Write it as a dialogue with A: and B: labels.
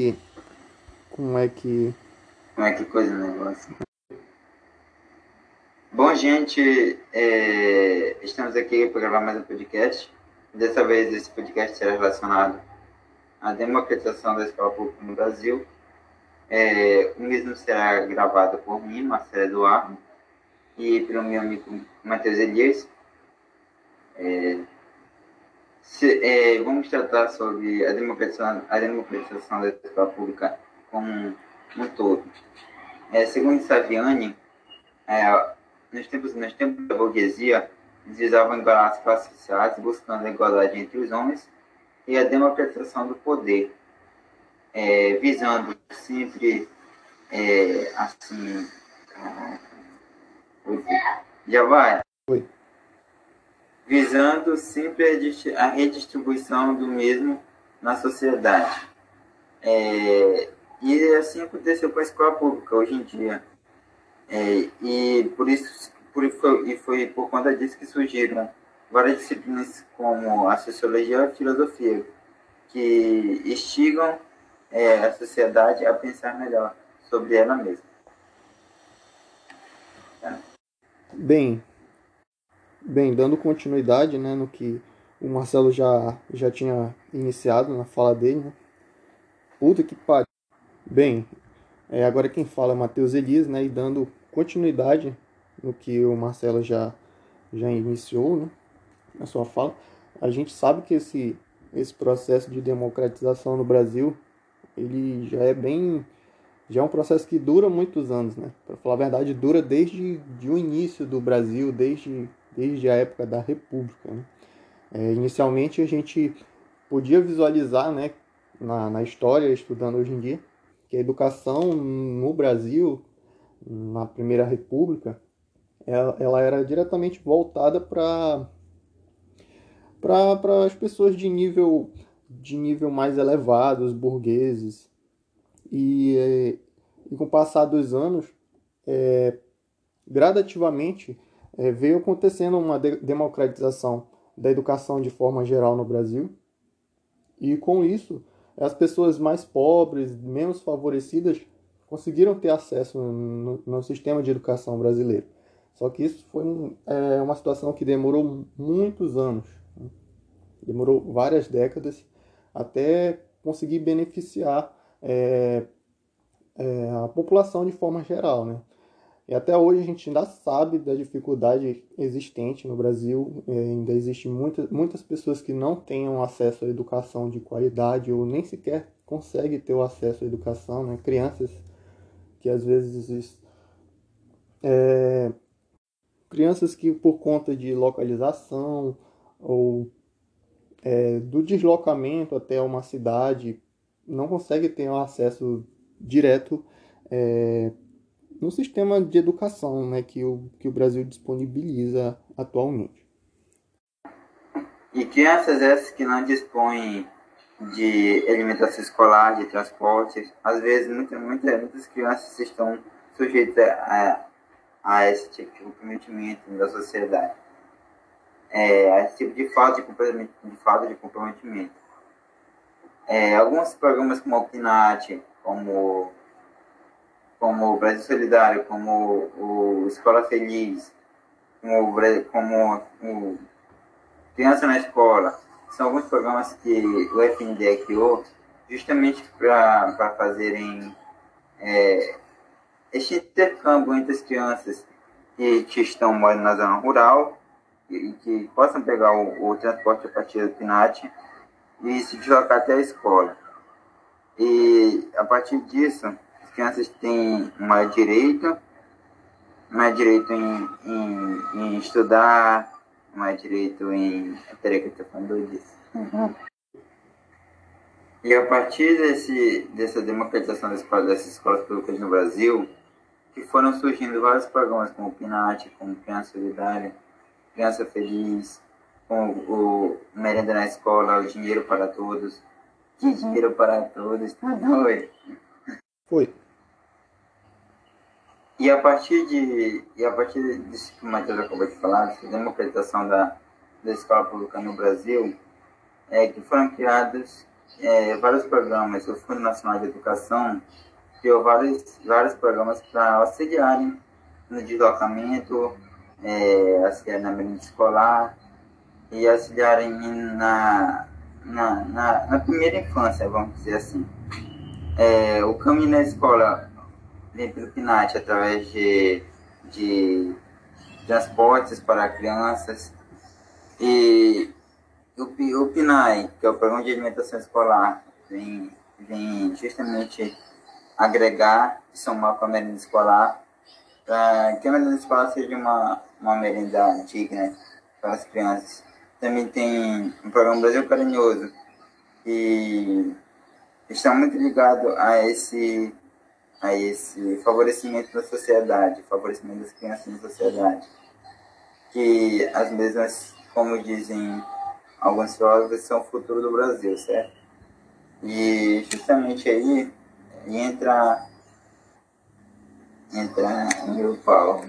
A: E como é que.
B: Como é que coisa o negócio? Bom, gente, é... estamos aqui para gravar mais um podcast. Dessa vez, esse podcast será relacionado à democratização da escola pública no Brasil. É... O mesmo será gravado por mim, Marcelo Eduardo, e pelo meu amigo Matheus Elias. É... Se, é, vamos tratar sobre a democratização, a democratização da escola pública como um todo. É, segundo Saviani, é, nos, tempos, nos tempos da burguesia, eles visavam igualar as classes sociais, buscando a igualdade entre os homens e a democratização do poder, é, visando sempre, é, assim, já vai?
A: Oi
B: visando sempre a redistribuição do mesmo na sociedade. É, e assim aconteceu com a escola pública hoje em dia. É, e por isso por, e foi por conta disso que surgiram várias disciplinas como a sociologia e a filosofia, que instigam é, a sociedade a pensar melhor sobre ela mesma.
A: Bem, Bem, dando continuidade né, no que o Marcelo já, já tinha iniciado na fala dele. Né? Puta que pariu. Bem, é, agora quem fala é Matheus Elias, né, e dando continuidade no que o Marcelo já, já iniciou né, na sua fala. A gente sabe que esse, esse processo de democratização no Brasil ele já é bem já é um processo que dura muitos anos, né? Para falar a verdade, dura desde de o início do Brasil, desde desde a época da República. Né? É, inicialmente a gente podia visualizar né, na, na história, estudando hoje em dia, que a educação no Brasil, na Primeira República, ela, ela era diretamente voltada para para as pessoas de nível de nível mais elevado, os burgueses. E, e com o passar dos anos, é, gradativamente, é, veio acontecendo uma de democratização da educação de forma geral no Brasil. E com isso, as pessoas mais pobres, menos favorecidas, conseguiram ter acesso no, no sistema de educação brasileiro. Só que isso foi é, uma situação que demorou muitos anos, né? demorou várias décadas até conseguir beneficiar é, é, a população de forma geral, né? E até hoje a gente ainda sabe da dificuldade existente no Brasil. É, ainda existem muita, muitas pessoas que não tenham acesso à educação de qualidade ou nem sequer conseguem ter o acesso à educação. Né? Crianças que às vezes. É, crianças que por conta de localização ou é, do deslocamento até uma cidade não conseguem ter um acesso direto é, no sistema de educação né, que, o, que o Brasil disponibiliza atualmente.
B: E crianças essas que não dispõem de alimentação escolar, de transporte, às vezes muitas, muitas, muitas crianças estão sujeitas a, a esse tipo de comprometimento da sociedade. É, a esse tipo de falta de comprometimento. De falta de comprometimento. É, alguns programas como o PNAT, como como o Brasil Solidário, como o Escola Feliz, como o, como o Criança na Escola, são alguns programas que o FNDE criou justamente para fazerem é, este intercâmbio entre as crianças que, que estão morando na zona rural e que possam pegar o, o transporte a partir do PNAT e se deslocar até a escola. E a partir disso, crianças têm mais direito, mais direito em, em, em estudar, mais direito em. Peraí que eu estou falando disso. Uhum. E a partir desse, dessa democratização escolas, dessas escolas públicas no Brasil, que foram surgindo vários programas como o PNAT, como Criança Solidária, Criança Feliz, com o Merenda na Escola, o Dinheiro para Todos. Uhum. Dinheiro para Todos. Uhum. Oi.
A: Foi.
B: E a partir de e a partir disso que o Matheus acabou de falar, dessa democratização da, da escola pública no Brasil, é que foram criados é, vários programas, o Fundo Nacional de Educação criou vários, vários programas para auxiliarem no deslocamento, é, auxiliarem na merenda escolar e auxiliarem na, na, na, na, primeira infância, vamos dizer assim. É, o caminho na escola vem pelo PNAT através de, de transportes para crianças e o, o PNAE, que é o Programa de Alimentação Escolar, vem, vem justamente agregar e somar com a merenda escolar, para que a merenda escolar seja uma, uma merenda digna para as crianças. Também tem o programa Brasil Carinhoso, que está muito ligado a esse, a esse favorecimento da sociedade, favorecimento das crianças na sociedade. Que as mesmas, como dizem alguns filósofos são o futuro do Brasil, certo? E justamente aí entra entra meu pau.